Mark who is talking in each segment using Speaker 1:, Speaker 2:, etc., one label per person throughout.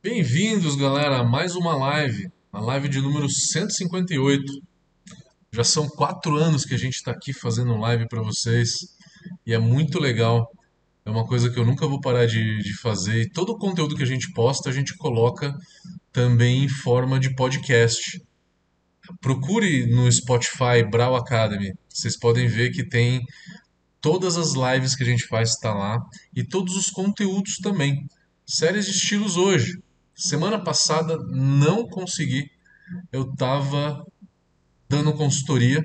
Speaker 1: Bem-vindos, galera, a mais uma live, a live de número 158. Já são quatro anos que a gente está aqui fazendo live para vocês e é muito legal. É uma coisa que eu nunca vou parar de, de fazer e todo o conteúdo que a gente posta a gente coloca também em forma de podcast. Procure no Spotify Brau Academy. Vocês podem ver que tem todas as lives que a gente faz está lá e todos os conteúdos também. Séries de estilos hoje. Semana passada não consegui. Eu estava dando consultoria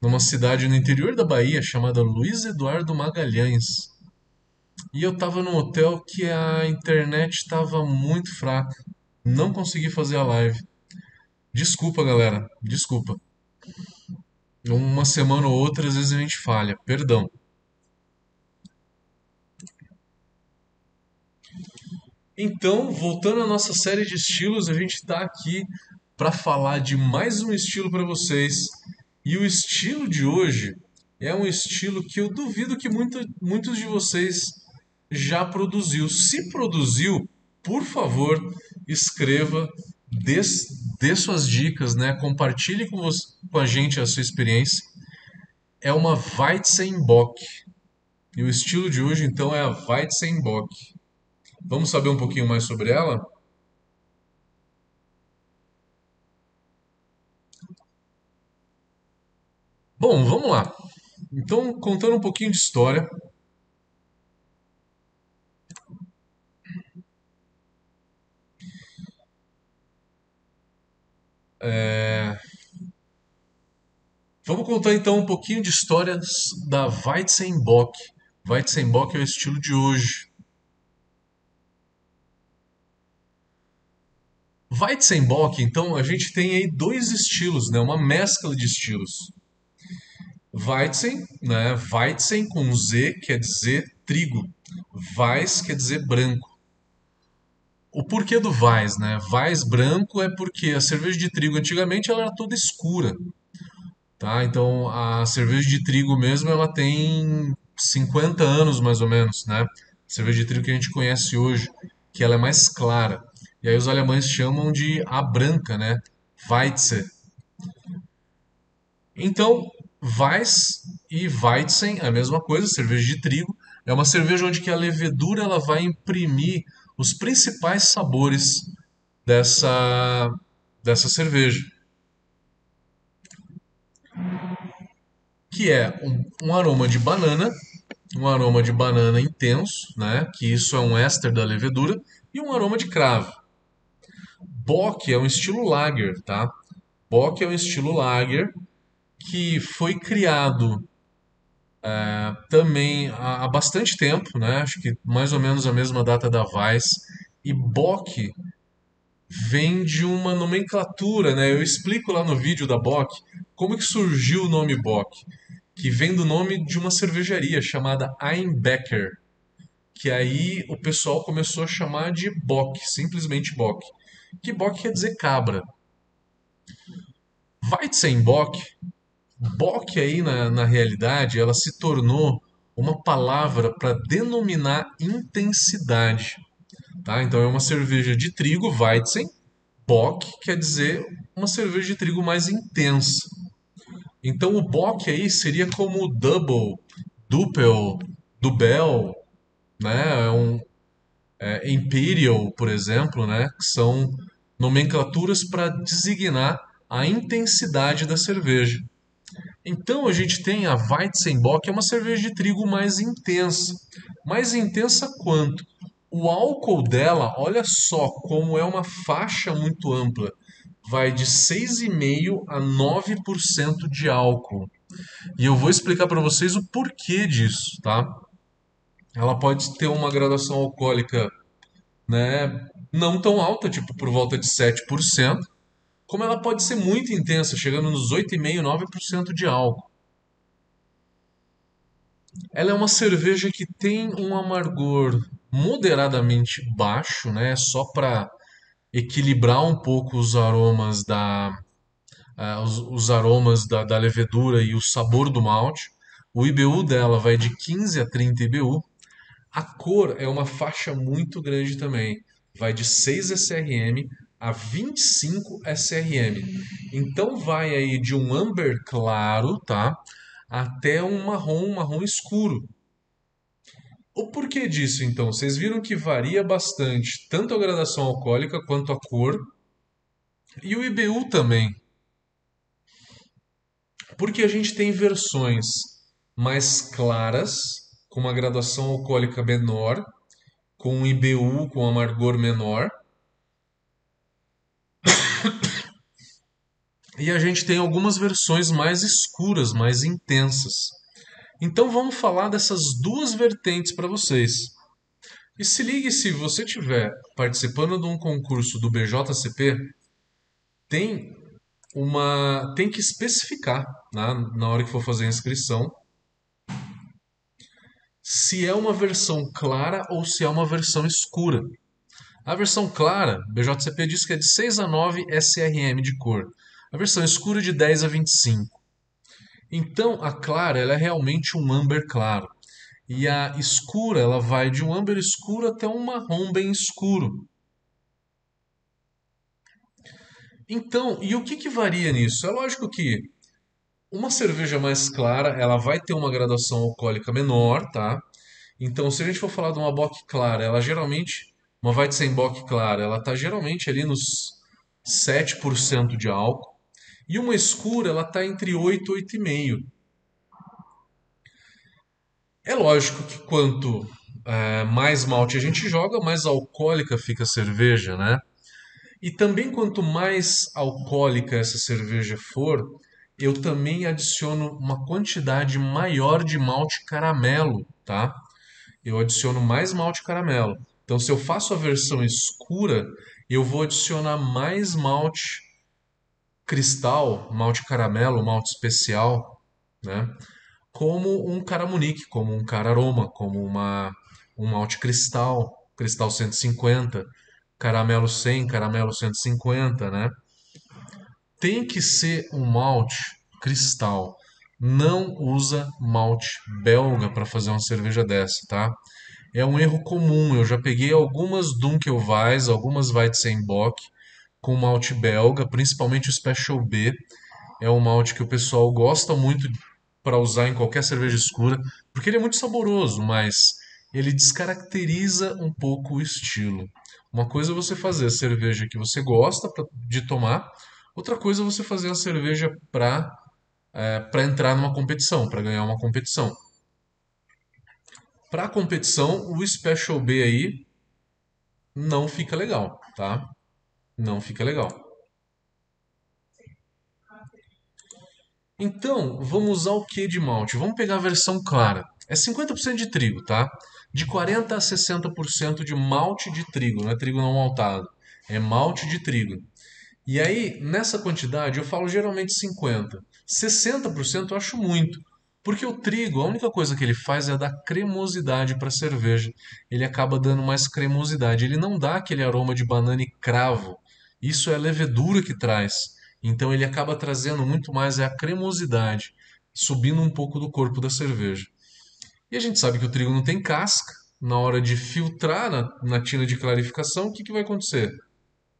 Speaker 1: numa cidade no interior da Bahia chamada Luiz Eduardo Magalhães. E eu estava num hotel que a internet estava muito fraca. Não consegui fazer a live. Desculpa, galera. Desculpa. Uma semana ou outra, às vezes a gente falha. Perdão. Então, voltando à nossa série de estilos, a gente está aqui para falar de mais um estilo para vocês. E o estilo de hoje é um estilo que eu duvido que muito, muitos de vocês já produziu. Se produziu, por favor, escreva, dê, dê suas dicas, né? compartilhe com, você, com a gente a sua experiência. É uma Weizenbock. E o estilo de hoje, então, é a Weizenbock. Vamos saber um pouquinho mais sobre ela? Bom, vamos lá. Então, contando um pouquinho de história. É... Vamos contar então um pouquinho de história da Weizenbock. Weizenbock é o estilo de hoje. Weizenbock, então, a gente tem aí dois estilos, né? Uma mescla de estilos. Weizen, né? Weizen com Z quer dizer trigo. Weiss quer dizer branco. O porquê do Weiss, né? Weiss branco é porque a cerveja de trigo antigamente ela era toda escura, tá? Então a cerveja de trigo mesmo ela tem 50 anos mais ou menos, né? A cerveja de trigo que a gente conhece hoje, que ela é mais clara. E aí os alemães chamam de a branca, né? Weizen. Então, Weiss e Weizen a mesma coisa, cerveja de trigo. É uma cerveja onde que a levedura ela vai imprimir os principais sabores dessa, dessa cerveja. Que é um, um aroma de banana, um aroma de banana intenso, né? Que isso é um éster da levedura, e um aroma de cravo. Bock é um estilo lager, tá? Bock é um estilo lager que foi criado é, também há, há, bastante tempo, né? Acho que mais ou menos a mesma data da Weiss. E Bock vem de uma nomenclatura, né? Eu explico lá no vídeo da Bock como que surgiu o nome Bock, que vem do nome de uma cervejaria chamada Einbecker, que aí o pessoal começou a chamar de Bock, simplesmente Bock que Bock quer dizer cabra. Weizenbock, Bock aí na, na realidade, ela se tornou uma palavra para denominar intensidade. Tá? Então é uma cerveja de trigo, Weizen, Bock quer dizer uma cerveja de trigo mais intensa. Então o Bock aí seria como Double, Duppel, Dubel, né? É um, é, Imperial, por exemplo, né, que são nomenclaturas para designar a intensidade da cerveja. Então a gente tem a Weizenbock, que é uma cerveja de trigo mais intensa. Mais intensa quanto? O álcool dela, olha só como é uma faixa muito ampla. Vai de 6,5% a 9% de álcool. E eu vou explicar para vocês o porquê disso, tá? Ela pode ter uma graduação alcoólica né, não tão alta, tipo por volta de 7%, como ela pode ser muito intensa, chegando nos 8,5%, 9% de álcool. Ela é uma cerveja que tem um amargor moderadamente baixo, né, só para equilibrar um pouco os aromas da uh, os, os, aromas da, da levedura e o sabor do malte. O IBU dela vai de 15 a 30 IBU, a cor é uma faixa muito grande também. vai de 6 SRM a 25 SRM. Então vai aí de um amber claro, tá? Até um marrom, um marrom escuro. O porquê disso, então? Vocês viram que varia bastante, tanto a gradação alcoólica quanto a cor. E o IBU também. Porque a gente tem versões mais claras, com uma graduação alcoólica menor, com um IBU com amargor menor. e a gente tem algumas versões mais escuras, mais intensas. Então vamos falar dessas duas vertentes para vocês. E se ligue se você estiver participando de um concurso do BJCP, tem uma tem que especificar né, na hora que for fazer a inscrição se é uma versão clara ou se é uma versão escura. A versão clara, BJCP diz que é de 6 a 9 SRM de cor. A versão escura de 10 a 25. Então, a clara ela é realmente um amber claro. E a escura ela vai de um amber escuro até um marrom bem escuro. Então, e o que, que varia nisso? É lógico que uma cerveja mais clara, ela vai ter uma graduação alcoólica menor, tá? Então, se a gente for falar de uma bock clara, ela geralmente, uma Weizenbock clara, ela tá geralmente ali nos 7% de álcool. E uma escura, ela tá entre 8 e 8,5. É lógico que quanto é, mais malte a gente joga, mais alcoólica fica a cerveja, né? E também quanto mais alcoólica essa cerveja for, eu também adiciono uma quantidade maior de malte caramelo, tá? Eu adiciono mais malte caramelo. Então, se eu faço a versão escura, eu vou adicionar mais malte cristal, malte caramelo, malte especial, né? Como um caramunique, como um cararoma, como uma, um malte cristal, cristal 150, caramelo 100, caramelo 150, né? Tem que ser um malte cristal. Não usa malte belga para fazer uma cerveja dessa, tá? É um erro comum. Eu já peguei algumas Dunkelweiss, algumas Weizenbock com malte belga, principalmente o Special B. É um malte que o pessoal gosta muito para usar em qualquer cerveja escura, porque ele é muito saboroso, mas ele descaracteriza um pouco o estilo. Uma coisa é você fazer cerveja que você gosta de tomar, Outra coisa é você fazer a cerveja para é, para entrar numa competição, para ganhar uma competição. Para competição, o Special B aí não fica legal, tá? Não fica legal. Então, vamos usar o que de malte? Vamos pegar a versão clara. É 50% de trigo, tá? De 40 a 60% de malte de trigo, não é trigo não maltado. É malte de trigo. E aí, nessa quantidade, eu falo geralmente 50. 60% eu acho muito. Porque o trigo, a única coisa que ele faz é dar cremosidade para a cerveja. Ele acaba dando mais cremosidade. Ele não dá aquele aroma de banana e cravo. Isso é a levedura que traz. Então ele acaba trazendo muito mais é a cremosidade, subindo um pouco do corpo da cerveja. E a gente sabe que o trigo não tem casca. Na hora de filtrar na, na tina de clarificação, o que, que vai acontecer?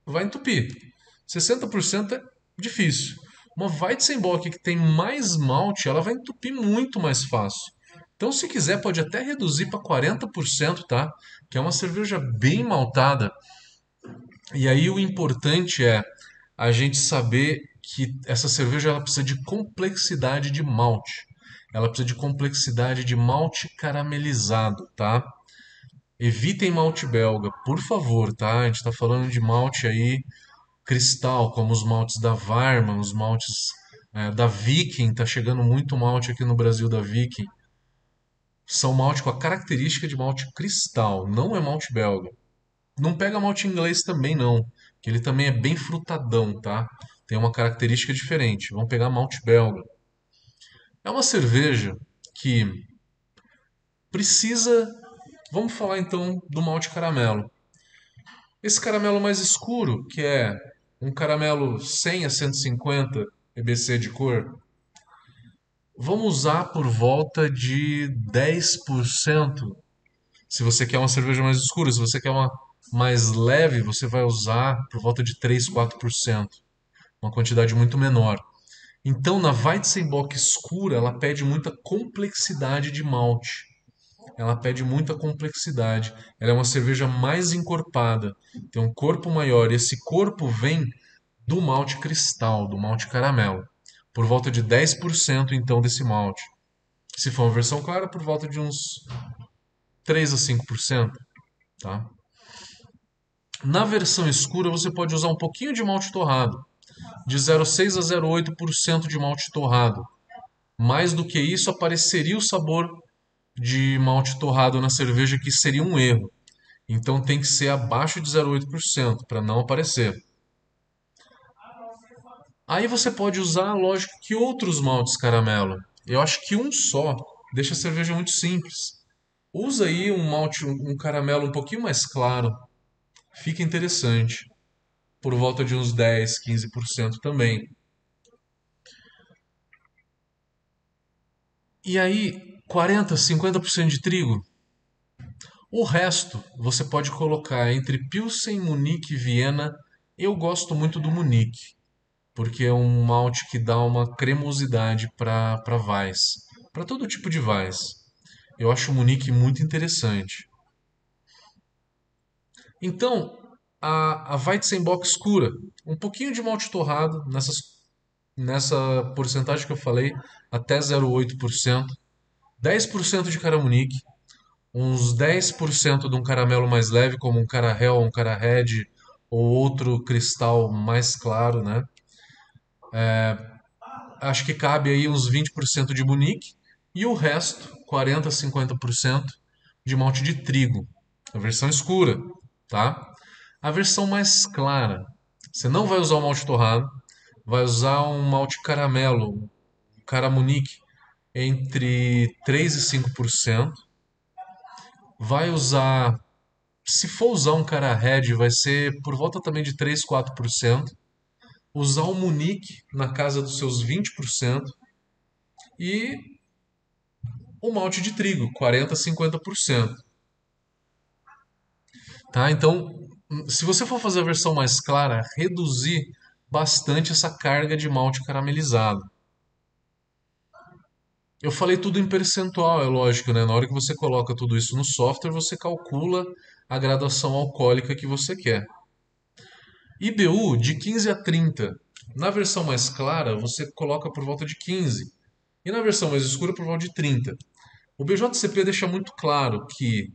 Speaker 1: Vai entupir. 60% é difícil. Uma Weizenbock que tem mais malte, ela vai entupir muito mais fácil. Então, se quiser, pode até reduzir para 40%, tá? Que é uma cerveja bem maltada. E aí o importante é a gente saber que essa cerveja ela precisa de complexidade de malte. Ela precisa de complexidade de malte caramelizado, tá? Evitem malte belga, por favor, tá? A gente está falando de malte aí cristal, como os maltes da Varma, os maltes é, da Viking, tá chegando muito malte aqui no Brasil da Viking. São malte com a característica de malte cristal, não é malte belga. Não pega malte inglês também não, que ele também é bem frutadão, tá? Tem uma característica diferente. Vamos pegar malte belga. É uma cerveja que precisa. Vamos falar então do malte caramelo. Esse caramelo mais escuro, que é um caramelo 100 a 150 EBC de cor, vamos usar por volta de 10%. Se você quer uma cerveja mais escura, se você quer uma mais leve, você vai usar por volta de 3, 4%, uma quantidade muito menor. Então, na Weizenbock escura, ela pede muita complexidade de malte. Ela pede muita complexidade. Ela é uma cerveja mais encorpada, tem um corpo maior. E esse corpo vem do malte cristal, do malte caramelo. Por volta de 10% então desse malte. Se for uma versão clara, por volta de uns 3 a 5%. Tá? Na versão escura, você pode usar um pouquinho de malte torrado de 0,6 a 0,8% de malte torrado. Mais do que isso, apareceria o sabor de malte torrado na cerveja, que seria um erro. Então tem que ser abaixo de 0,8% para não aparecer. Aí você pode usar, lógico, que outros maltes caramelo. Eu acho que um só deixa a cerveja muito simples. Usa aí um malte, um caramelo um pouquinho mais claro. Fica interessante por volta de uns 10, 15% também. E aí, 40, 50% de trigo. O resto você pode colocar entre Pilsen, Munique e Viena. Eu gosto muito do Munique, porque é um malte que dá uma cremosidade para Weiss, para todo tipo de Weiss. Eu acho o Munique muito interessante. Então, a, a Weizenbock escura, um pouquinho de malte torrado nessas, nessa porcentagem que eu falei, até 0,8%, 10% de caramunique, uns 10% de um caramelo mais leve, como um carahel, um red ou outro cristal mais claro, né? É, acho que cabe aí uns 20% de munique e o resto, 40 a 50% de malte de trigo, a versão escura, tá? A versão mais clara, você não vai usar o malte torrado, vai usar um malte caramelo, caramunique, entre 3 e 5%. Vai usar, se for usar um cara red, vai ser por volta também de 3, 4%. Usar o munique na casa dos seus 20%. E o malte de trigo, 40, 50%. Tá? Então, se você for fazer a versão mais clara, reduzir bastante essa carga de malte caramelizado. Eu falei tudo em percentual, é lógico, né? Na hora que você coloca tudo isso no software, você calcula a graduação alcoólica que você quer. IBU de 15 a 30. Na versão mais clara, você coloca por volta de 15. E na versão mais escura, por volta de 30. O BJCP deixa muito claro que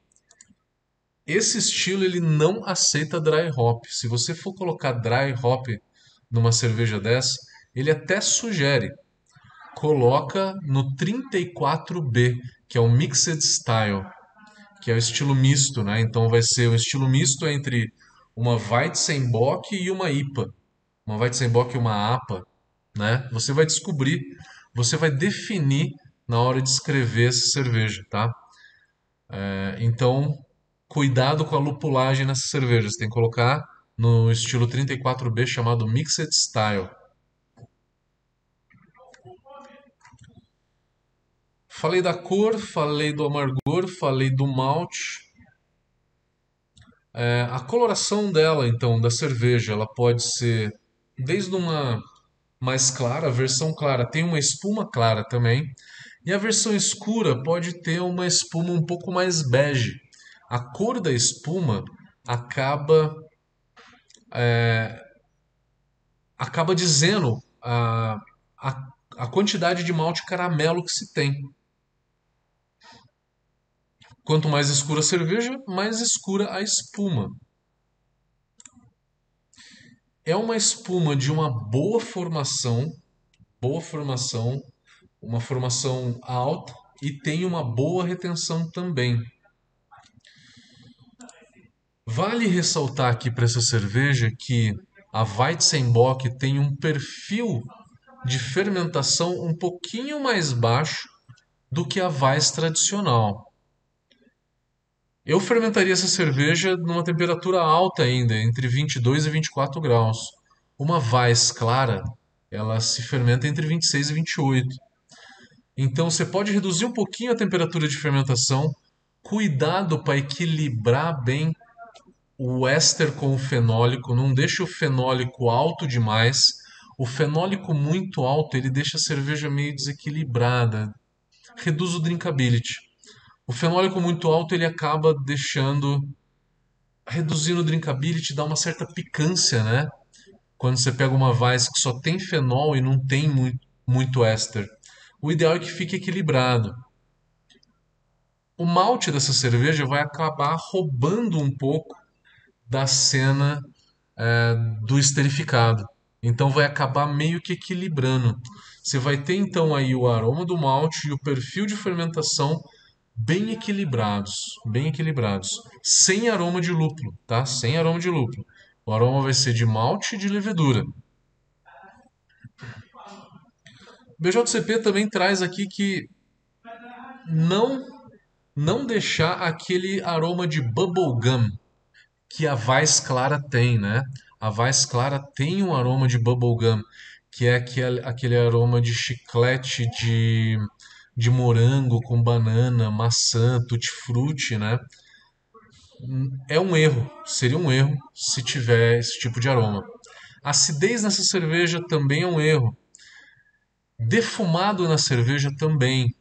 Speaker 1: esse estilo ele não aceita dry hop. Se você for colocar dry hop numa cerveja dessa, ele até sugere coloca no 34B, que é o mixed style, que é o estilo misto, né? Então vai ser um estilo misto entre uma Weizenbock e uma IPA, uma Weizenbock e uma APA, né? Você vai descobrir, você vai definir na hora de escrever essa cerveja, tá? É, então cuidado com a lupulagem nessa cerveja. Você tem que colocar no estilo 34B chamado Mixed Style. Falei da cor, falei do amargor, falei do malte. É, a coloração dela, então, da cerveja, ela pode ser desde uma mais clara, a versão clara tem uma espuma clara também, e a versão escura pode ter uma espuma um pouco mais bege a cor da espuma acaba é, acaba dizendo a, a, a quantidade de malte caramelo que se tem. Quanto mais escura a cerveja, mais escura a espuma. É uma espuma de uma boa formação, boa formação, uma formação alta e tem uma boa retenção também. Vale ressaltar aqui para essa cerveja que a Weizenbock tem um perfil de fermentação um pouquinho mais baixo do que a Weiss tradicional. Eu fermentaria essa cerveja numa temperatura alta ainda, entre 22 e 24 graus. Uma Weiss clara, ela se fermenta entre 26 e 28. Então você pode reduzir um pouquinho a temperatura de fermentação, cuidado para equilibrar bem o éster com o fenólico, não deixa o fenólico alto demais. O fenólico muito alto, ele deixa a cerveja meio desequilibrada, reduz o drinkability. O fenólico muito alto, ele acaba deixando reduzindo o drinkability, dá uma certa picância, né? Quando você pega uma Weiss que só tem fenol e não tem muito, muito éster. O ideal é que fique equilibrado. O malte dessa cerveja vai acabar roubando um pouco da cena é, do esterificado. Então vai acabar meio que equilibrando. Você vai ter então aí o aroma do malte e o perfil de fermentação bem equilibrados, bem equilibrados, sem aroma de lúpulo, tá? Sem aroma de lúpulo. O aroma vai ser de malte e de levedura. O BJCP também traz aqui que não não deixar aquele aroma de bubblegum que a Vais Clara tem, né? A Vais Clara tem um aroma de bubblegum, que é aquele, aquele aroma de chiclete de, de morango com banana, maçã, tutti-frutti, né? É um erro, seria um erro se tiver esse tipo de aroma. Acidez nessa cerveja também é um erro. Defumado na cerveja também.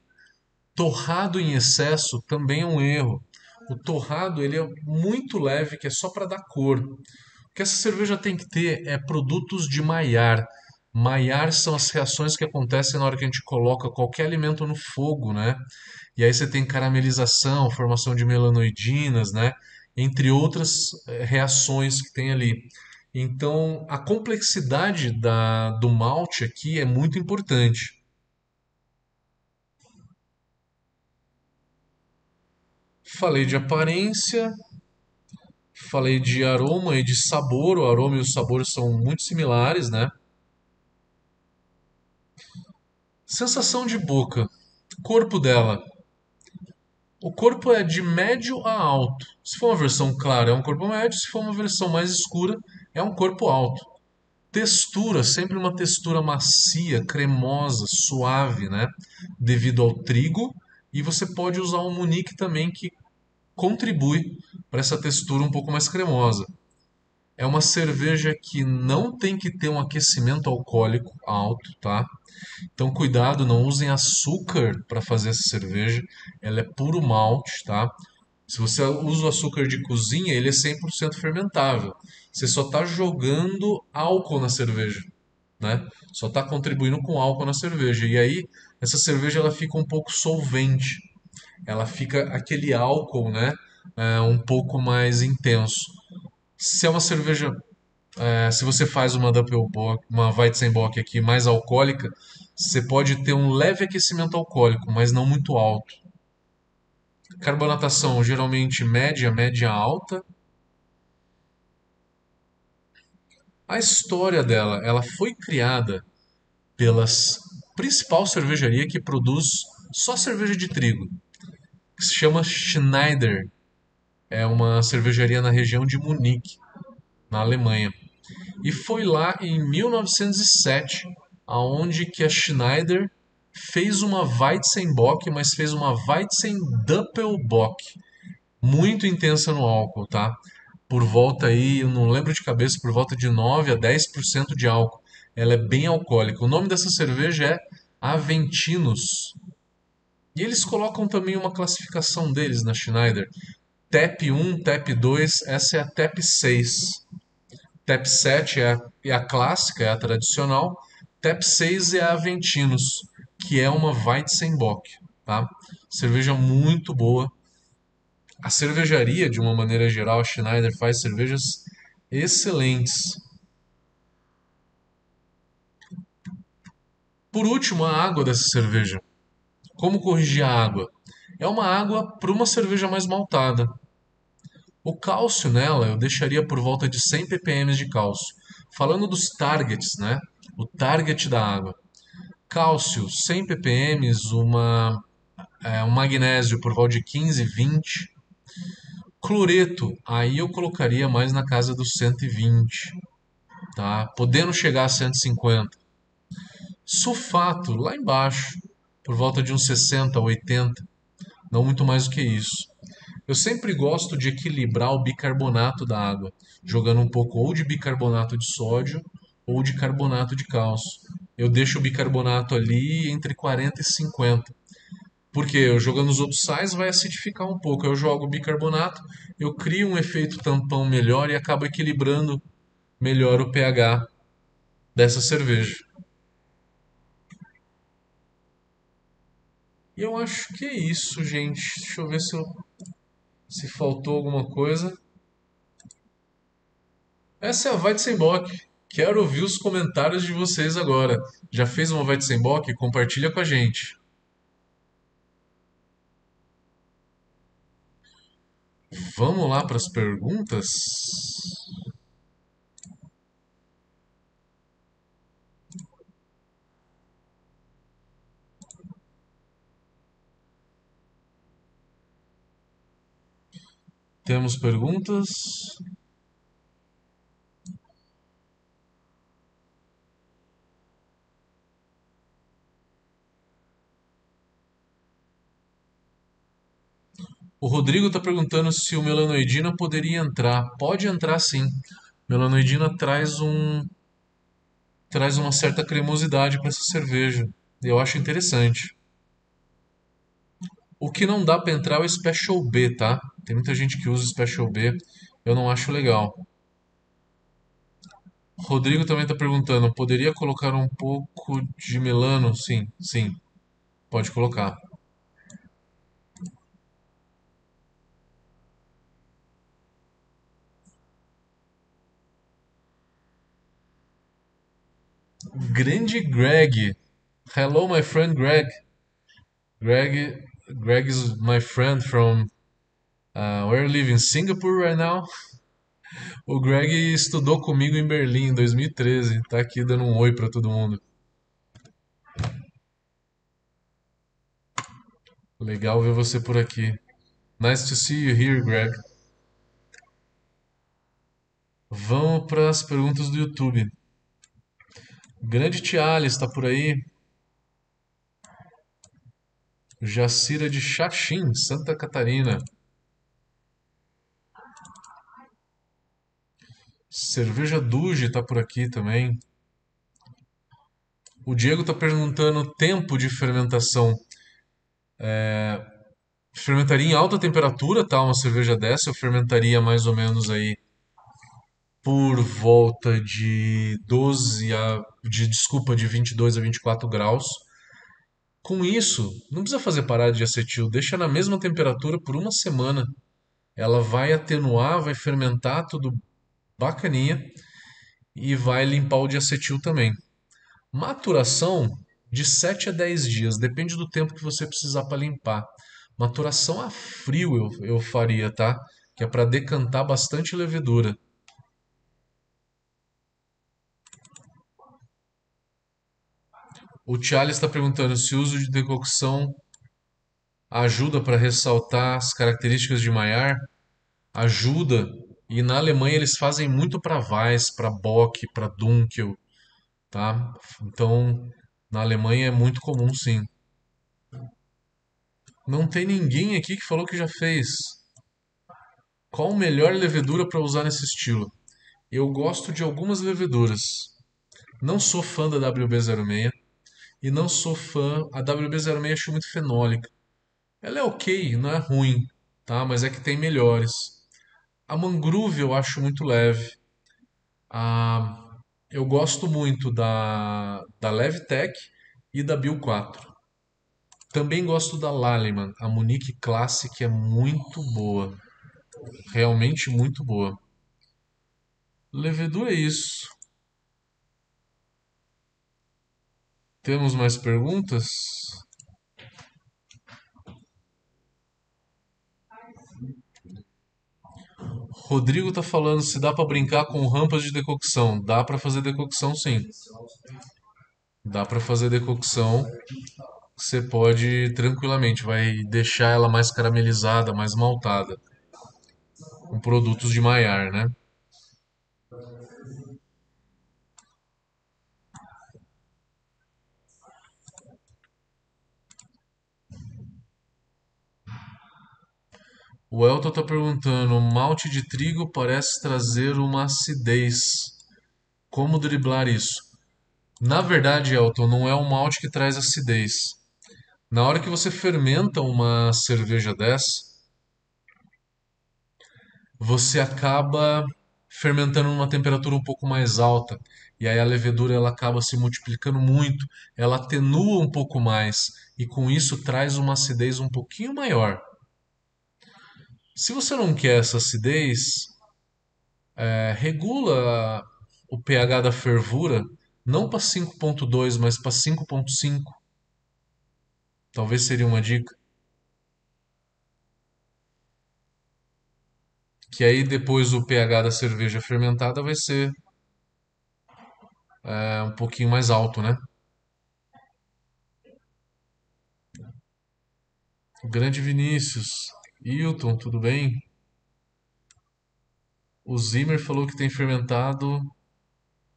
Speaker 1: Torrado em excesso também é um erro. O torrado ele é muito leve, que é só para dar cor. O que essa cerveja tem que ter é produtos de Maillard. Maillard são as reações que acontecem na hora que a gente coloca qualquer alimento no fogo, né? E aí você tem caramelização, formação de melanoidinas, né? Entre outras eh, reações que tem ali. Então, a complexidade da, do malte aqui é muito importante. Falei de aparência, falei de aroma e de sabor. O aroma e o sabor são muito similares, né? Sensação de boca. Corpo dela. O corpo é de médio a alto. Se for uma versão clara, é um corpo médio. Se for uma versão mais escura, é um corpo alto. Textura, sempre uma textura macia, cremosa, suave, né? Devido ao trigo. E você pode usar o Munique também, que contribui para essa textura um pouco mais cremosa. É uma cerveja que não tem que ter um aquecimento alcoólico alto, tá? Então cuidado, não usem açúcar para fazer essa cerveja. Ela é puro malte, tá? Se você usa o açúcar de cozinha, ele é 100% fermentável. Você só está jogando álcool na cerveja, né? Só está contribuindo com álcool na cerveja. E aí essa cerveja ela fica um pouco solvente ela fica aquele álcool, né? É, um pouco mais intenso. Se é uma cerveja, é, se você faz uma Doppelbock, uma Weizenbock aqui mais alcoólica, você pode ter um leve aquecimento alcoólico, mas não muito alto. Carbonatação geralmente média, média alta. A história dela, ela foi criada pelas principal cervejaria que produz só cerveja de trigo que se chama Schneider. É uma cervejaria na região de Munique, na Alemanha. E foi lá em 1907 aonde que a Schneider fez uma Weizenbock, mas fez uma Weizen Doppelbock, muito intensa no álcool, tá? Por volta aí, eu não lembro de cabeça, por volta de 9 a 10% de álcool. Ela é bem alcoólica. O nome dessa cerveja é Aventinos. E eles colocam também uma classificação deles na Schneider. TEP 1, TEP 2, essa é a TEP 6. TEP 7 é a, é a clássica, é a tradicional. TEP 6 é a Aventinos, que é uma Weizenbock. Tá? Cerveja muito boa. A cervejaria, de uma maneira geral, a Schneider faz cervejas excelentes. Por último, a água dessa cerveja. Como corrigir a água? É uma água para uma cerveja mais maltada. O cálcio nela eu deixaria por volta de 100 ppm de cálcio. Falando dos targets, né? O target da água. Cálcio 100 ppm, uma, é, um magnésio por volta de 15, 20. Cloreto, aí eu colocaria mais na casa dos 120, tá? Podendo chegar a 150. Sulfato, lá embaixo por volta de uns 60, 80, não muito mais do que isso. Eu sempre gosto de equilibrar o bicarbonato da água, jogando um pouco ou de bicarbonato de sódio ou de carbonato de cálcio. Eu deixo o bicarbonato ali entre 40 e 50. Porque eu jogando os outros sais vai acidificar um pouco. Eu jogo bicarbonato, eu crio um efeito tampão melhor e acabo equilibrando melhor o pH dessa cerveja. E eu acho que é isso, gente. Deixa eu ver se, eu... se faltou alguma coisa. Essa é a Weizenbock. Quero ouvir os comentários de vocês agora. Já fez uma Weizenbock? Compartilha com a gente. Vamos lá para as perguntas? Temos perguntas? O Rodrigo está perguntando se o melanoidina poderia entrar. Pode entrar sim. Melanoidina traz um traz uma certa cremosidade para essa cerveja. Eu acho interessante. O que não dá para entrar é o Special B, tá? Tem muita gente que usa Special B. Eu não acho legal. Rodrigo também está perguntando: poderia colocar um pouco de melano? Sim, sim. Pode colocar. Grande Greg. Hello, my friend Greg. Greg, Greg my friend from uh, you live in Singapore right now. O Greg estudou comigo em Berlim em 2013. Tá aqui dando um oi para todo mundo. Legal ver você por aqui. Nice to see you here, Greg. Vamos para as perguntas do YouTube. Grande Tiales está por aí. Jacira de Xaxim, Santa Catarina. Cerveja Duge está por aqui também. O Diego está perguntando tempo de fermentação. É, fermentaria em alta temperatura, tá? Uma cerveja dessa eu fermentaria mais ou menos aí por volta de 12 a de desculpa de 22 a 24 graus. Com isso, não precisa fazer parada de acetil, deixa na mesma temperatura por uma semana. Ela vai atenuar, vai fermentar tudo bacaninha e vai limpar o de acetil também. Maturação de 7 a 10 dias, depende do tempo que você precisar para limpar. Maturação a frio eu, eu faria, tá? Que é para decantar bastante levedura. O Charles está perguntando se o uso de decocção ajuda para ressaltar as características de Maillard. Ajuda. E na Alemanha eles fazem muito para Weiss, para Bock, para Dunkel, tá? Então, na Alemanha é muito comum, sim. Não tem ninguém aqui que falou que já fez. Qual a melhor levedura para usar nesse estilo? Eu gosto de algumas leveduras. Não sou fã da WB06 e não sou fã. A WB06 acho muito fenólica. Ela é ok, não é ruim, tá? Mas é que tem melhores. A Mangrove eu acho muito leve. A, eu gosto muito da, da Levtech e da Bill 4. Também gosto da Lallemand. A Munich Classic é muito boa. Realmente muito boa. Levedura é isso. Temos mais perguntas? Rodrigo tá falando se dá para brincar com rampas de decocção. Dá para fazer decocção, sim. Dá para fazer decocção. Você pode tranquilamente, vai deixar ela mais caramelizada, mais maltada, com produtos de Maillard, né? O Elton está perguntando: malte de trigo parece trazer uma acidez. Como driblar isso? Na verdade, Elton, não é o malte que traz acidez. Na hora que você fermenta uma cerveja dessa, você acaba fermentando numa temperatura um pouco mais alta. E aí a levedura ela acaba se multiplicando muito, ela atenua um pouco mais e com isso traz uma acidez um pouquinho maior. Se você não quer essa acidez, é, regula o pH da fervura não para 5.2, mas para 5.5. Talvez seria uma dica. Que aí depois o pH da cerveja fermentada vai ser é, um pouquinho mais alto, né? O grande Vinícius. Hilton, tudo bem? O Zimmer falou que tem fermentado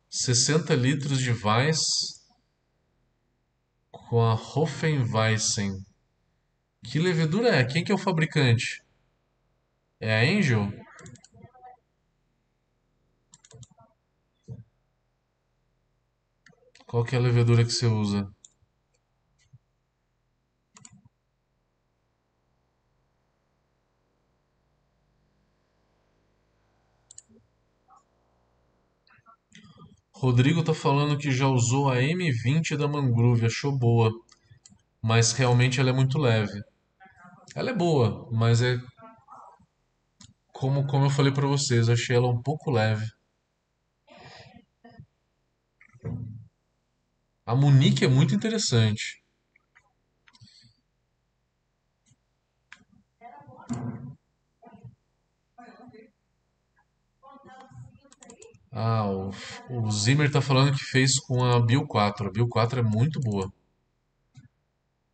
Speaker 1: 60 litros de Weiss com a Hofenweissen. Que levedura é? Quem que é o fabricante? É a Angel? Qual que é a levedura que você usa? Rodrigo tá falando que já usou a M20 da Mangrove, achou boa, mas realmente ela é muito leve. Ela é boa, mas é como, como eu falei pra vocês, achei ela um pouco leve. A Munique é muito interessante. Ah, o, o Zimmer tá falando que fez com a Bill 4. A Bill 4 é muito boa.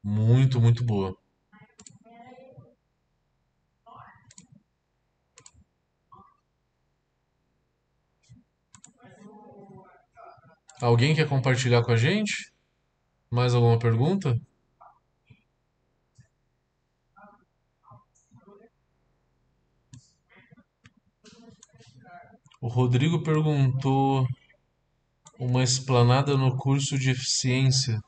Speaker 1: Muito, muito boa. Alguém quer compartilhar com a gente? Mais alguma pergunta? O Rodrigo perguntou uma explanada no curso de eficiência.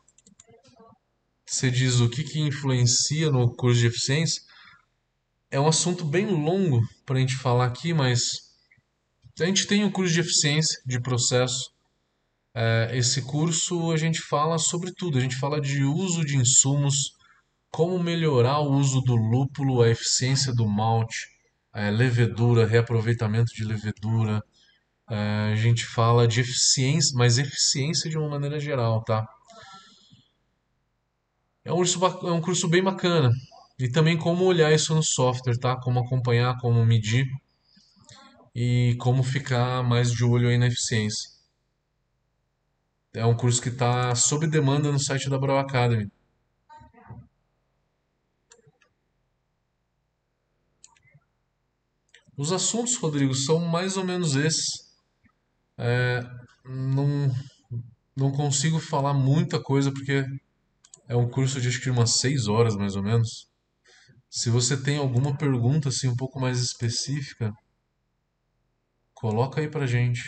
Speaker 1: Você diz o que, que influencia no curso de eficiência? É um assunto bem longo para a gente falar aqui, mas a gente tem o um curso de eficiência de processo. É, esse curso a gente fala sobre tudo, a gente fala de uso de insumos, como melhorar o uso do lúpulo, a eficiência do malte, é, levedura, reaproveitamento de levedura. É, a gente fala de eficiência, mas eficiência de uma maneira geral, tá? É um curso, é um curso bem bacana. E também como olhar isso no software, tá? Como acompanhar, como medir e como ficar mais de olho aí na eficiência. É um curso que está sob demanda no site da Brau Academy. Os assuntos, Rodrigo, são mais ou menos esses. É, não, não consigo falar muita coisa porque é um curso de acho que umas 6 horas mais ou menos. Se você tem alguma pergunta assim um pouco mais específica, coloca aí pra gente.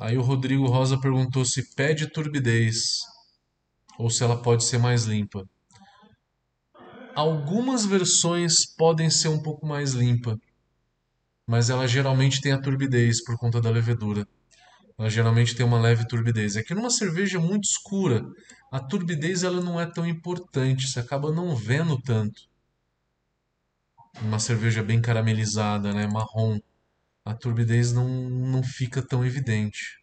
Speaker 1: Aí o Rodrigo Rosa perguntou se pede turbidez ou se ela pode ser mais limpa. Algumas versões podem ser um pouco mais limpa, mas ela geralmente tem a turbidez por conta da levedura. Ela geralmente tem uma leve turbidez. É que numa cerveja muito escura, a turbidez ela não é tão importante, você acaba não vendo tanto. Uma cerveja bem caramelizada, né, marrom, a turbidez não, não fica tão evidente.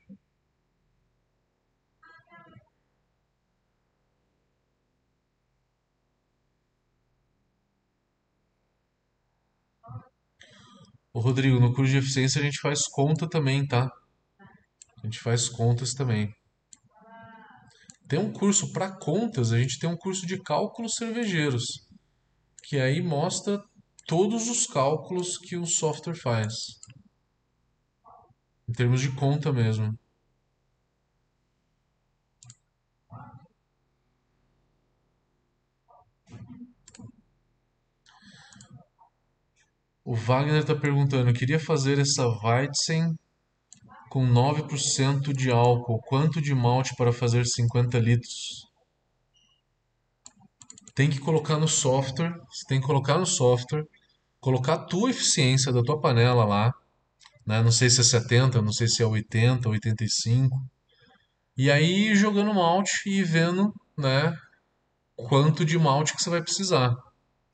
Speaker 1: Ô Rodrigo, no curso de eficiência a gente faz conta também, tá? A gente faz contas também. Tem um curso para contas, a gente tem um curso de cálculos cervejeiros, que aí mostra todos os cálculos que o software faz. Em termos de conta mesmo. O Wagner está perguntando, queria fazer essa Weizen com 9% de álcool. Quanto de malte para fazer 50 litros? Tem que colocar no software, você tem que colocar no software, colocar a tua eficiência da tua panela lá, né? Não sei se é 70, não sei se é 80, 85. E aí jogando malte e vendo, né, quanto de malte que você vai precisar.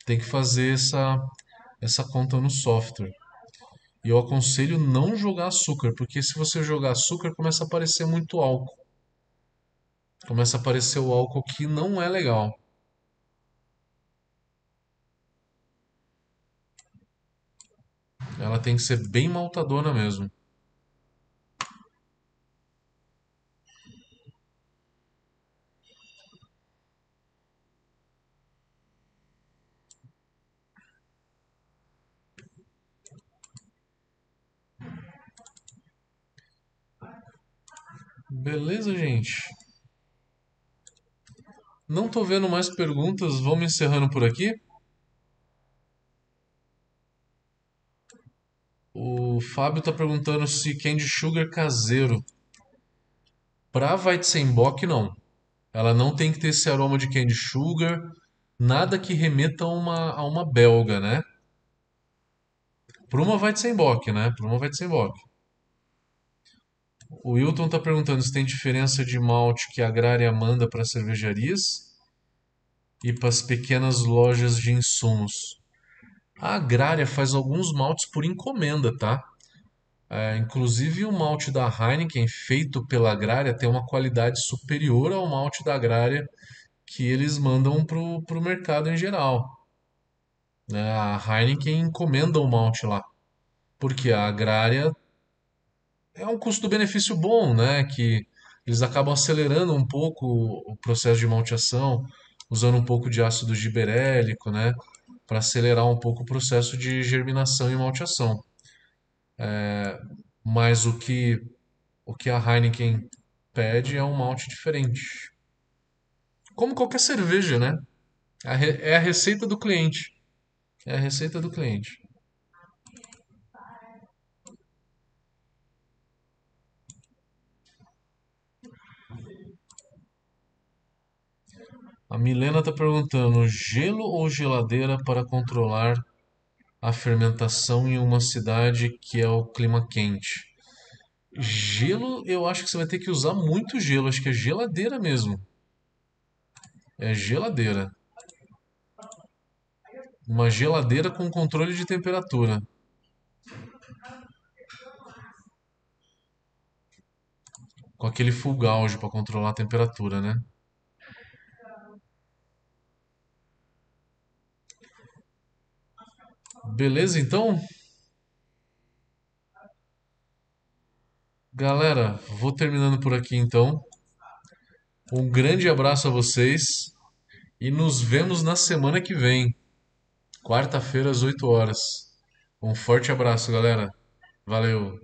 Speaker 1: Tem que fazer essa essa conta no software. E eu aconselho não jogar açúcar, porque se você jogar açúcar começa a aparecer muito álcool. Começa a aparecer o álcool que não é legal. Ela tem que ser bem maltadona mesmo. Beleza, gente? Não tô vendo mais perguntas, vamos encerrando por aqui. O Fábio tá perguntando se candy sugar caseiro. Pra Weizenbock, não. Ela não tem que ter esse aroma de candy sugar, nada que remeta a uma, a uma belga, né? Para uma Weizenbock, né? Para uma Weizenbock. O Wilton está perguntando se tem diferença de malte que a Agrária manda para cervejarias e para as pequenas lojas de insumos. A Agrária faz alguns maltes por encomenda, tá? É, inclusive o malte da Heineken feito pela Agrária tem uma qualidade superior ao malte da Agrária que eles mandam para o mercado em geral. Né? A Heineken encomenda o malte lá, porque a Agrária é um custo-benefício bom, né? Que eles acabam acelerando um pouco o processo de malteação, usando um pouco de ácido giberélico, né? Para acelerar um pouco o processo de germinação e malteação. É, mas o que, o que a Heineken pede é um malte diferente. Como qualquer cerveja, né? É a receita do cliente. É a receita do cliente. A Milena está perguntando: gelo ou geladeira para controlar a fermentação em uma cidade que é o clima quente? Gelo, eu acho que você vai ter que usar muito gelo. Acho que é geladeira mesmo. É geladeira. Uma geladeira com controle de temperatura. Com aquele full gauge para controlar a temperatura, né? Beleza, então? Galera, vou terminando por aqui então. Um grande abraço a vocês e nos vemos na semana que vem, quarta-feira às 8 horas. Um forte abraço, galera. Valeu.